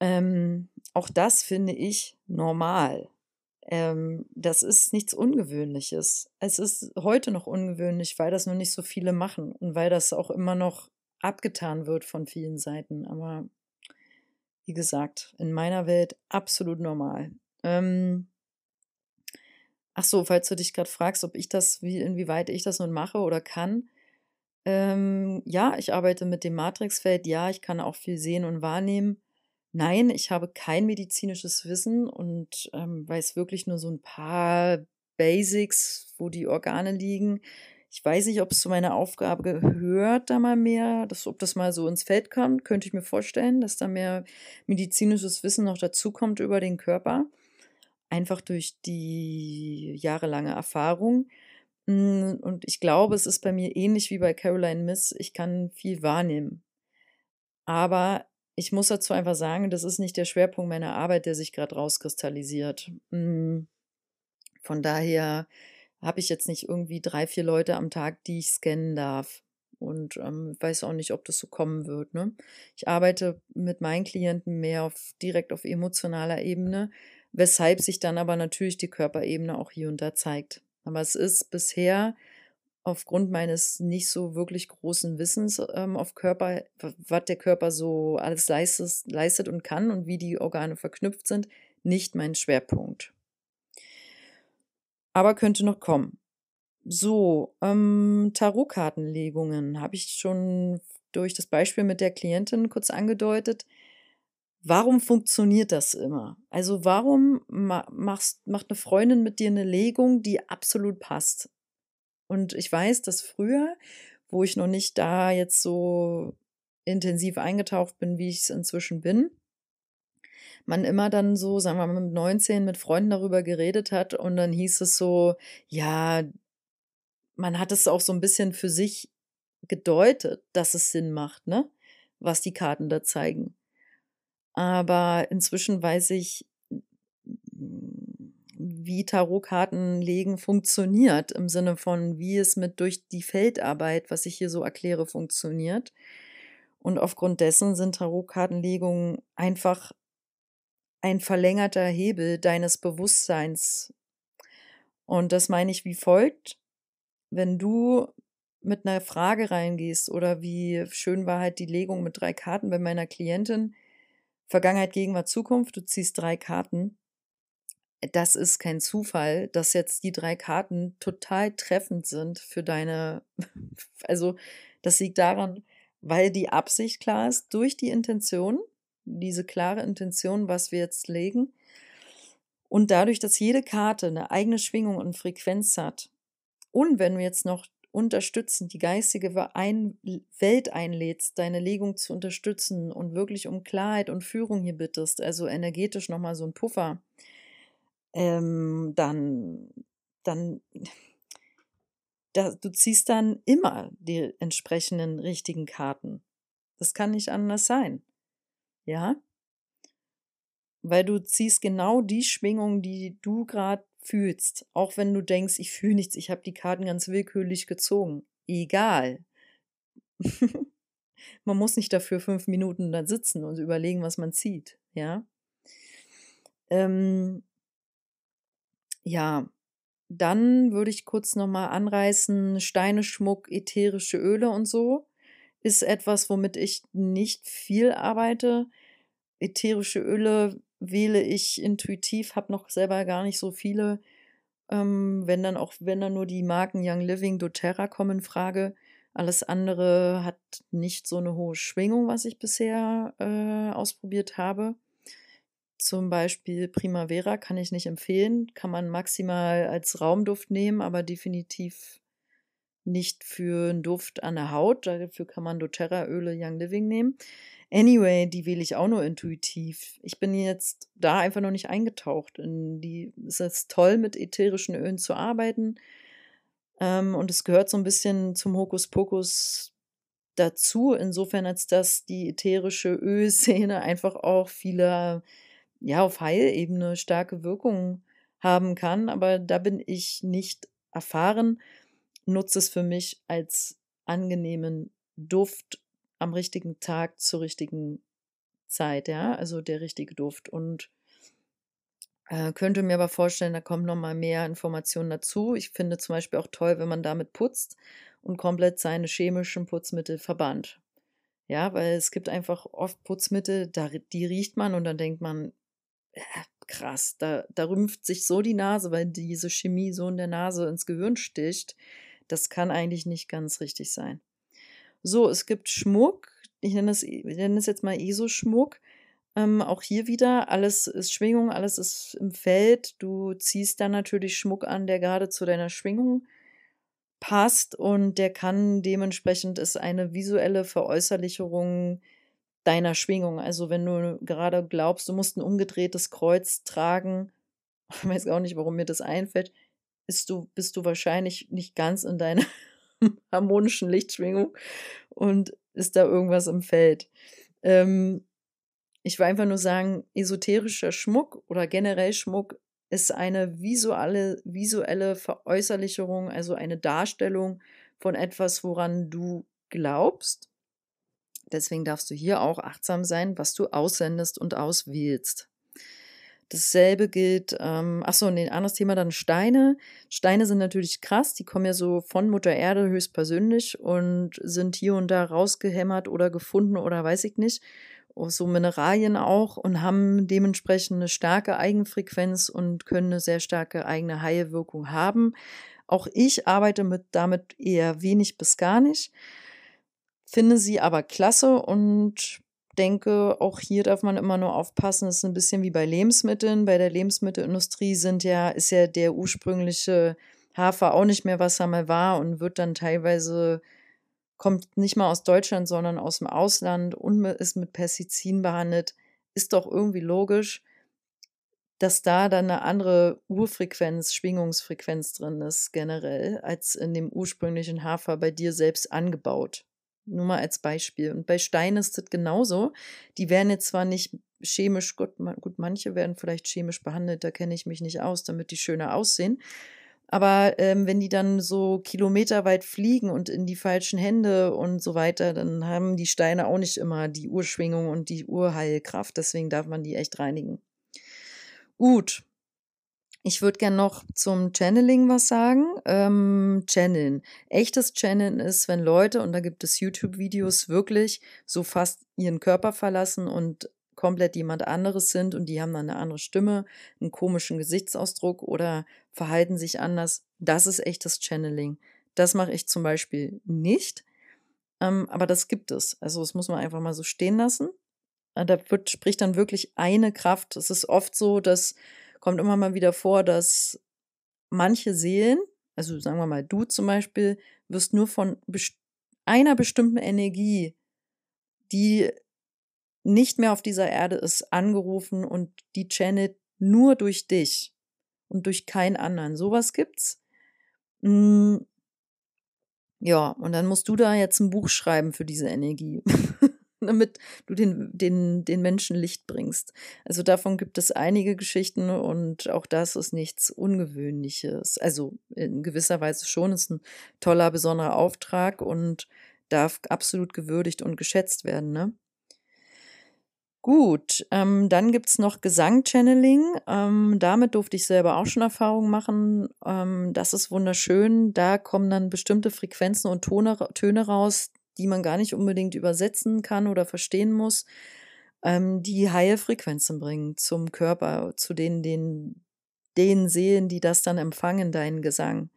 Ähm, auch das finde ich normal. Ähm, das ist nichts Ungewöhnliches. Es ist heute noch ungewöhnlich, weil das noch nicht so viele machen und weil das auch immer noch abgetan wird von vielen Seiten. Aber wie gesagt, in meiner Welt absolut normal. Ähm, Ach so, falls du dich gerade fragst, ob ich das, wie, inwieweit ich das nun mache oder kann. Ähm, ja, ich arbeite mit dem Matrixfeld. Ja, ich kann auch viel sehen und wahrnehmen. Nein, ich habe kein medizinisches Wissen und ähm, weiß wirklich nur so ein paar Basics, wo die Organe liegen. Ich weiß nicht, ob es zu meiner Aufgabe gehört, da mal mehr, dass, ob das mal so ins Feld kommt, könnte ich mir vorstellen, dass da mehr medizinisches Wissen noch dazukommt über den Körper einfach durch die jahrelange Erfahrung. Hm, und ich glaube, es ist bei mir ähnlich wie bei Caroline Miss. Ich kann viel wahrnehmen. Aber ich muss dazu einfach sagen, das ist nicht der Schwerpunkt meiner Arbeit, der sich gerade rauskristallisiert. Hm, von daher habe ich jetzt nicht irgendwie drei, vier Leute am Tag, die ich scannen darf. Und ähm, weiß auch nicht, ob das so kommen wird. Ne? Ich arbeite mit meinen Klienten mehr auf, direkt auf emotionaler Ebene weshalb sich dann aber natürlich die Körperebene auch hier und da zeigt. Aber es ist bisher aufgrund meines nicht so wirklich großen Wissens ähm, auf Körper, was der Körper so alles leistet, leistet und kann und wie die Organe verknüpft sind, nicht mein Schwerpunkt. Aber könnte noch kommen. So, ähm, Tarotkartenlegungen habe ich schon durch das Beispiel mit der Klientin kurz angedeutet. Warum funktioniert das immer? Also warum machst, macht eine Freundin mit dir eine Legung, die absolut passt? Und ich weiß, dass früher, wo ich noch nicht da jetzt so intensiv eingetaucht bin, wie ich es inzwischen bin, man immer dann so, sagen wir mal, mit 19 mit Freunden darüber geredet hat und dann hieß es so, ja, man hat es auch so ein bisschen für sich gedeutet, dass es Sinn macht, ne? Was die Karten da zeigen. Aber inzwischen weiß ich, wie Tarotkarten legen funktioniert, im Sinne von, wie es mit durch die Feldarbeit, was ich hier so erkläre, funktioniert. Und aufgrund dessen sind Tarotkartenlegungen einfach ein verlängerter Hebel deines Bewusstseins. Und das meine ich wie folgt. Wenn du mit einer Frage reingehst oder wie schön war halt die Legung mit drei Karten bei meiner Klientin, Vergangenheit, Gegenwart, Zukunft, du ziehst drei Karten. Das ist kein Zufall, dass jetzt die drei Karten total treffend sind für deine, also das liegt daran, weil die Absicht klar ist, durch die Intention, diese klare Intention, was wir jetzt legen, und dadurch, dass jede Karte eine eigene Schwingung und Frequenz hat, und wenn wir jetzt noch unterstützen, die geistige Welt einlädst, deine Legung zu unterstützen und wirklich um Klarheit und Führung hier bittest, also energetisch nochmal so ein Puffer, ähm, dann, dann, da, du ziehst dann immer die entsprechenden richtigen Karten. Das kann nicht anders sein. Ja? Weil du ziehst genau die Schwingung, die du gerade fühlst, auch wenn du denkst, ich fühle nichts, ich habe die Karten ganz willkürlich gezogen. Egal. man muss nicht dafür fünf Minuten da sitzen und überlegen, was man zieht, ja. Ähm, ja, dann würde ich kurz nochmal anreißen, Steine, Schmuck, ätherische Öle und so ist etwas, womit ich nicht viel arbeite. Ätherische Öle wähle ich intuitiv, habe noch selber gar nicht so viele. Ähm, wenn dann auch, wenn dann nur die Marken Young Living, doTERRA kommen in Frage. Alles andere hat nicht so eine hohe Schwingung, was ich bisher äh, ausprobiert habe. Zum Beispiel Primavera kann ich nicht empfehlen, kann man maximal als Raumduft nehmen, aber definitiv nicht für einen Duft an der Haut. Dafür kann man doTERRA-Öle Young Living nehmen. Anyway, die wähle ich auch nur intuitiv. Ich bin jetzt da einfach noch nicht eingetaucht. In die, es ist toll, mit ätherischen Ölen zu arbeiten. Ähm, und es gehört so ein bisschen zum Hokuspokus dazu, insofern als dass die ätherische Ölszene einfach auch viele, ja, auf Heilebene starke Wirkungen haben kann. Aber da bin ich nicht erfahren, nutze es für mich als angenehmen Duft am richtigen Tag zur richtigen Zeit, ja, also der richtige Duft. Und äh, könnte mir aber vorstellen, da kommt noch mal mehr Informationen dazu. Ich finde zum Beispiel auch toll, wenn man damit putzt und komplett seine chemischen Putzmittel verbannt. Ja, weil es gibt einfach oft Putzmittel, da, die riecht man und dann denkt man, krass, da, da rümpft sich so die Nase, weil diese Chemie so in der Nase ins Gehirn sticht. Das kann eigentlich nicht ganz richtig sein. So, es gibt Schmuck. Ich nenne es, ich nenne es jetzt mal ESO-Schmuck. Ähm, auch hier wieder, alles ist Schwingung, alles ist im Feld. Du ziehst dann natürlich Schmuck an, der gerade zu deiner Schwingung passt und der kann dementsprechend ist eine visuelle Veräußerlicherung deiner Schwingung. Also wenn du gerade glaubst, du musst ein umgedrehtes Kreuz tragen, ich weiß auch nicht, warum mir das einfällt, bist du, bist du wahrscheinlich nicht ganz in deiner harmonischen Lichtschwingung und ist da irgendwas im Feld. Ähm, ich will einfach nur sagen, esoterischer Schmuck oder generell Schmuck ist eine visuelle, visuelle Veräußerlicherung, also eine Darstellung von etwas, woran du glaubst. Deswegen darfst du hier auch achtsam sein, was du aussendest und auswählst. Dasselbe gilt, ähm, achso, und ein anderes Thema dann Steine. Steine sind natürlich krass, die kommen ja so von Mutter Erde höchstpersönlich und sind hier und da rausgehämmert oder gefunden oder weiß ich nicht. So Mineralien auch und haben dementsprechend eine starke Eigenfrequenz und können eine sehr starke eigene Heilwirkung haben. Auch ich arbeite mit, damit eher wenig bis gar nicht, finde sie aber klasse und denke, auch hier darf man immer nur aufpassen. Es ist ein bisschen wie bei Lebensmitteln. Bei der Lebensmittelindustrie sind ja, ist ja der ursprüngliche Hafer auch nicht mehr, was er mal war und wird dann teilweise, kommt nicht mal aus Deutschland, sondern aus dem Ausland und ist mit Pestiziden behandelt. Ist doch irgendwie logisch, dass da dann eine andere Urfrequenz, Schwingungsfrequenz drin ist, generell, als in dem ursprünglichen Hafer bei dir selbst angebaut. Nur mal als Beispiel. Und bei Steinen ist das genauso. Die werden jetzt zwar nicht chemisch, gut, gut manche werden vielleicht chemisch behandelt, da kenne ich mich nicht aus, damit die schöner aussehen. Aber ähm, wenn die dann so kilometerweit fliegen und in die falschen Hände und so weiter, dann haben die Steine auch nicht immer die Urschwingung und die Urheilkraft. Deswegen darf man die echt reinigen. Gut, ich würde gerne noch zum Channeling was sagen. Ähm, Channeln. Echtes Channeln ist, wenn Leute, und da gibt es YouTube-Videos, wirklich so fast ihren Körper verlassen und komplett jemand anderes sind und die haben dann eine andere Stimme, einen komischen Gesichtsausdruck oder verhalten sich anders. Das ist echtes Channeling. Das mache ich zum Beispiel nicht. Ähm, aber das gibt es. Also das muss man einfach mal so stehen lassen. Äh, da wird, spricht dann wirklich eine Kraft. Es ist oft so, dass kommt immer mal wieder vor, dass manche Seelen, also sagen wir mal, du zum Beispiel, wirst nur von einer bestimmten Energie, die nicht mehr auf dieser Erde ist, angerufen und die channelt nur durch dich und durch keinen anderen. Sowas gibt's. Hm. Ja, und dann musst du da jetzt ein Buch schreiben für diese Energie. damit du den, den, den Menschen Licht bringst. Also davon gibt es einige Geschichten und auch das ist nichts Ungewöhnliches. Also in gewisser Weise schon, ist ein toller, besonderer Auftrag und darf absolut gewürdigt und geschätzt werden. Ne? Gut, ähm, dann gibt's noch Gesang-Channeling. Ähm, damit durfte ich selber auch schon Erfahrungen machen. Ähm, das ist wunderschön. Da kommen dann bestimmte Frequenzen und Tone, Töne raus, die man gar nicht unbedingt übersetzen kann oder verstehen muss, ähm, die highe Frequenzen bringen zum Körper, zu den, den, den Seelen, die das dann empfangen, deinen Gesang.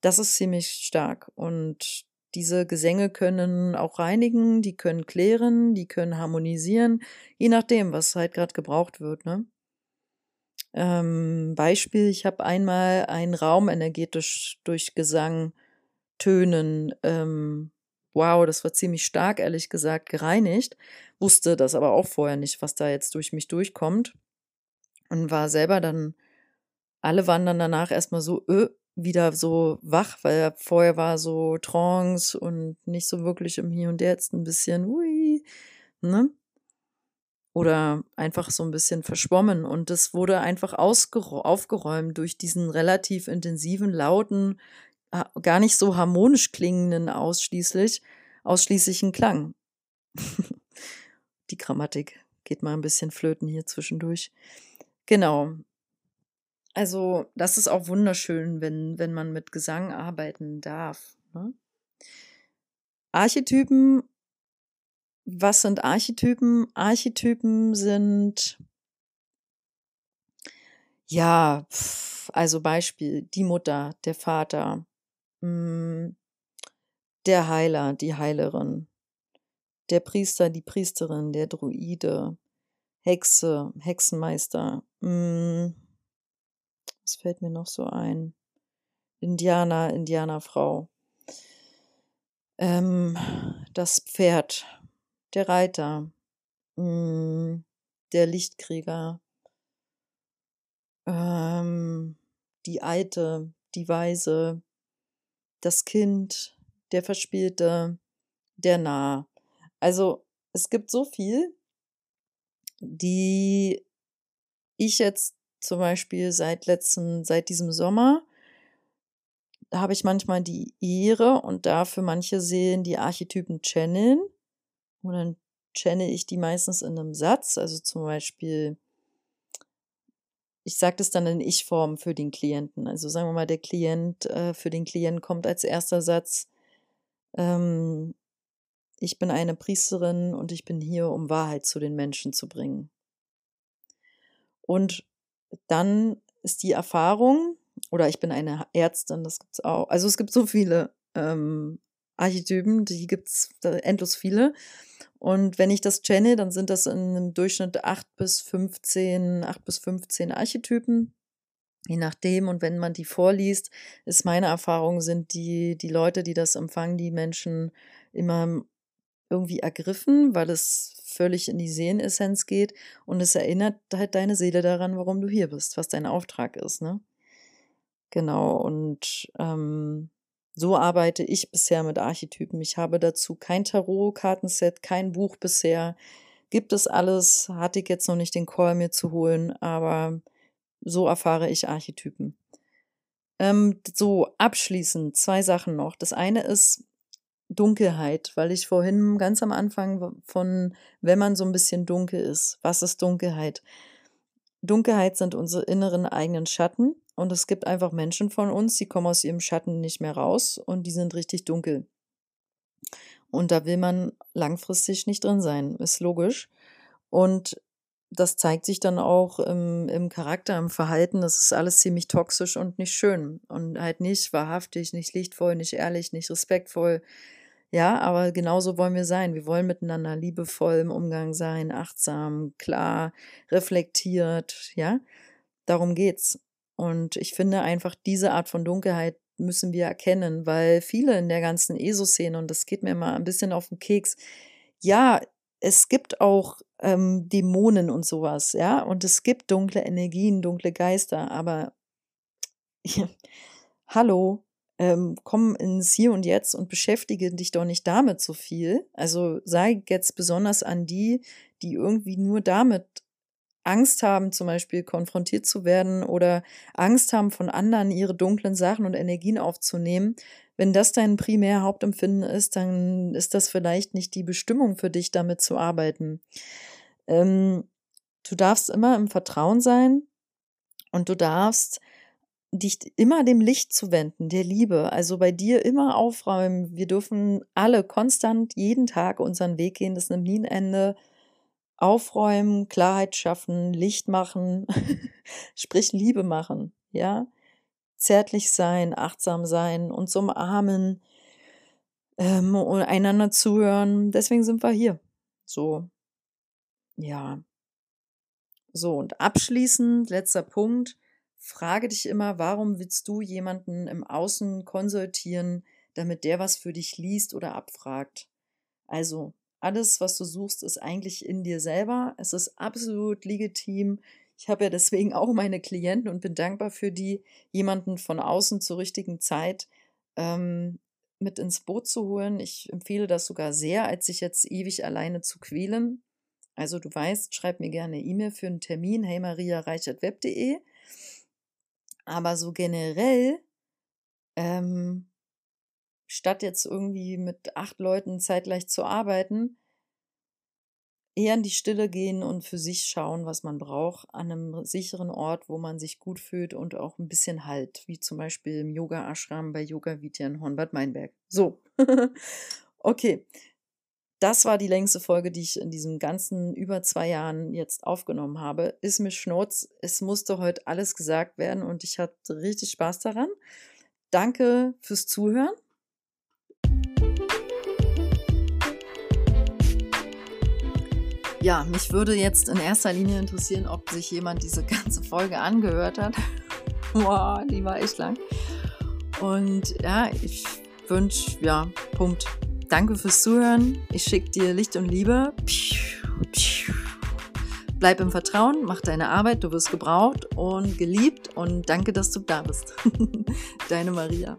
Das ist ziemlich stark. Und diese Gesänge können auch reinigen, die können klären, die können harmonisieren, je nachdem, was halt gerade gebraucht wird. Ne? Ähm, Beispiel, ich habe einmal einen Raum energetisch durch Gesang, Tönen, ähm, wow, das war ziemlich stark, ehrlich gesagt, gereinigt, wusste das aber auch vorher nicht, was da jetzt durch mich durchkommt und war selber dann, alle waren dann danach erstmal so, öh, wieder so wach, weil vorher war so Trance und nicht so wirklich im Hier und Jetzt ein bisschen, ui, ne? Oder einfach so ein bisschen verschwommen. Und das wurde einfach aufgeräumt durch diesen relativ intensiven, lauten, gar nicht so harmonisch klingenden ausschließlich, ausschließlichen Klang. Die Grammatik geht mal ein bisschen flöten hier zwischendurch. Genau. Also, das ist auch wunderschön, wenn, wenn man mit Gesang arbeiten darf. Ne? Archetypen. Was sind Archetypen? Archetypen sind, ja, also Beispiel, die Mutter, der Vater, der Heiler, die Heilerin, der Priester, die Priesterin, der Druide, Hexe, Hexenmeister, hm, was fällt mir noch so ein? Indianer, Indianerfrau. Ähm, das Pferd, der Reiter, mh, mm, der Lichtkrieger, ähm, die Alte, die Weise, das Kind, der Verspielte, der Nah. Also es gibt so viel, die ich jetzt zum Beispiel seit letzten, seit diesem Sommer habe ich manchmal die Ehre und darf für manche Seelen die Archetypen channeln. Und dann channel ich die meistens in einem Satz. Also zum Beispiel, ich sage das dann in Ich-Form für den Klienten. Also sagen wir mal, der Klient, äh, für den Klienten kommt als erster Satz, ähm, ich bin eine Priesterin und ich bin hier, um Wahrheit zu den Menschen zu bringen. Und dann ist die Erfahrung, oder ich bin eine Ärztin, das gibt's auch. Also es gibt so viele ähm, Archetypen, die gibt's endlos viele. Und wenn ich das channel, dann sind das in einem Durchschnitt 8 bis 15, 8 bis 15 Archetypen. Je nachdem, und wenn man die vorliest, ist meine Erfahrung, sind die, die Leute, die das empfangen, die Menschen immer irgendwie ergriffen, weil es völlig in die Seelenessenz geht und es erinnert halt deine Seele daran, warum du hier bist, was dein Auftrag ist, ne? Genau, und ähm, so arbeite ich bisher mit Archetypen. Ich habe dazu kein Tarot-Kartenset, kein Buch bisher. Gibt es alles, hatte ich jetzt noch nicht den Call mir zu holen, aber so erfahre ich Archetypen. Ähm, so, abschließend zwei Sachen noch. Das eine ist, Dunkelheit, weil ich vorhin ganz am Anfang von, wenn man so ein bisschen dunkel ist, was ist Dunkelheit? Dunkelheit sind unsere inneren eigenen Schatten und es gibt einfach Menschen von uns, die kommen aus ihrem Schatten nicht mehr raus und die sind richtig dunkel. Und da will man langfristig nicht drin sein, ist logisch. Und das zeigt sich dann auch im, im Charakter, im Verhalten. Das ist alles ziemlich toxisch und nicht schön. Und halt nicht wahrhaftig, nicht lichtvoll, nicht ehrlich, nicht respektvoll. Ja, aber genauso wollen wir sein. Wir wollen miteinander liebevoll im Umgang sein, achtsam, klar, reflektiert. Ja, darum geht's. Und ich finde einfach, diese Art von Dunkelheit müssen wir erkennen, weil viele in der ganzen ESO-Szene, und das geht mir mal ein bisschen auf den Keks, ja, es gibt auch ähm, Dämonen und sowas, ja, und es gibt dunkle Energien, dunkle Geister, aber hallo, ähm, komm ins Hier und Jetzt und beschäftige dich doch nicht damit so viel. Also sei jetzt besonders an die, die irgendwie nur damit Angst haben, zum Beispiel konfrontiert zu werden oder Angst haben, von anderen ihre dunklen Sachen und Energien aufzunehmen, wenn das dein primär Hauptempfinden ist, dann ist das vielleicht nicht die Bestimmung für dich, damit zu arbeiten. Ähm, du darfst immer im Vertrauen sein und du darfst dich immer dem Licht zuwenden, der Liebe. Also bei dir immer aufräumen. Wir dürfen alle konstant jeden Tag unseren Weg gehen. Das nimmt nie ein Ende. Aufräumen, Klarheit schaffen, Licht machen, sprich Liebe machen, ja. Zärtlich sein, achtsam sein, uns umarmen, ähm, und einander zuhören. Deswegen sind wir hier. So, ja. So, und abschließend, letzter Punkt, frage dich immer, warum willst du jemanden im Außen konsultieren, damit der was für dich liest oder abfragt? Also, alles, was du suchst, ist eigentlich in dir selber. Es ist absolut legitim. Ich habe ja deswegen auch meine Klienten und bin dankbar für die, jemanden von außen zur richtigen Zeit ähm, mit ins Boot zu holen. Ich empfehle das sogar sehr, als sich jetzt ewig alleine zu quälen. Also du weißt, schreib mir gerne E-Mail für einen Termin, hey mariareichertweb.de. Aber so generell, ähm, statt jetzt irgendwie mit acht Leuten zeitgleich zu arbeiten, eher in die Stille gehen und für sich schauen, was man braucht, an einem sicheren Ort, wo man sich gut fühlt und auch ein bisschen Halt, wie zum Beispiel im Yoga-Ashram bei Yoga Vidya Hornbad Meinberg. So, okay. Das war die längste Folge, die ich in diesem ganzen über zwei Jahren jetzt aufgenommen habe. Ist mir Schnurz. Es musste heute alles gesagt werden und ich hatte richtig Spaß daran. Danke fürs Zuhören. Ja, mich würde jetzt in erster Linie interessieren, ob sich jemand diese ganze Folge angehört hat. Boah, die war echt lang. Und ja, ich wünsche, ja, Punkt. Danke fürs Zuhören. Ich schicke dir Licht und Liebe. Bleib im Vertrauen, mach deine Arbeit, du wirst gebraucht und geliebt und danke, dass du da bist. Deine Maria.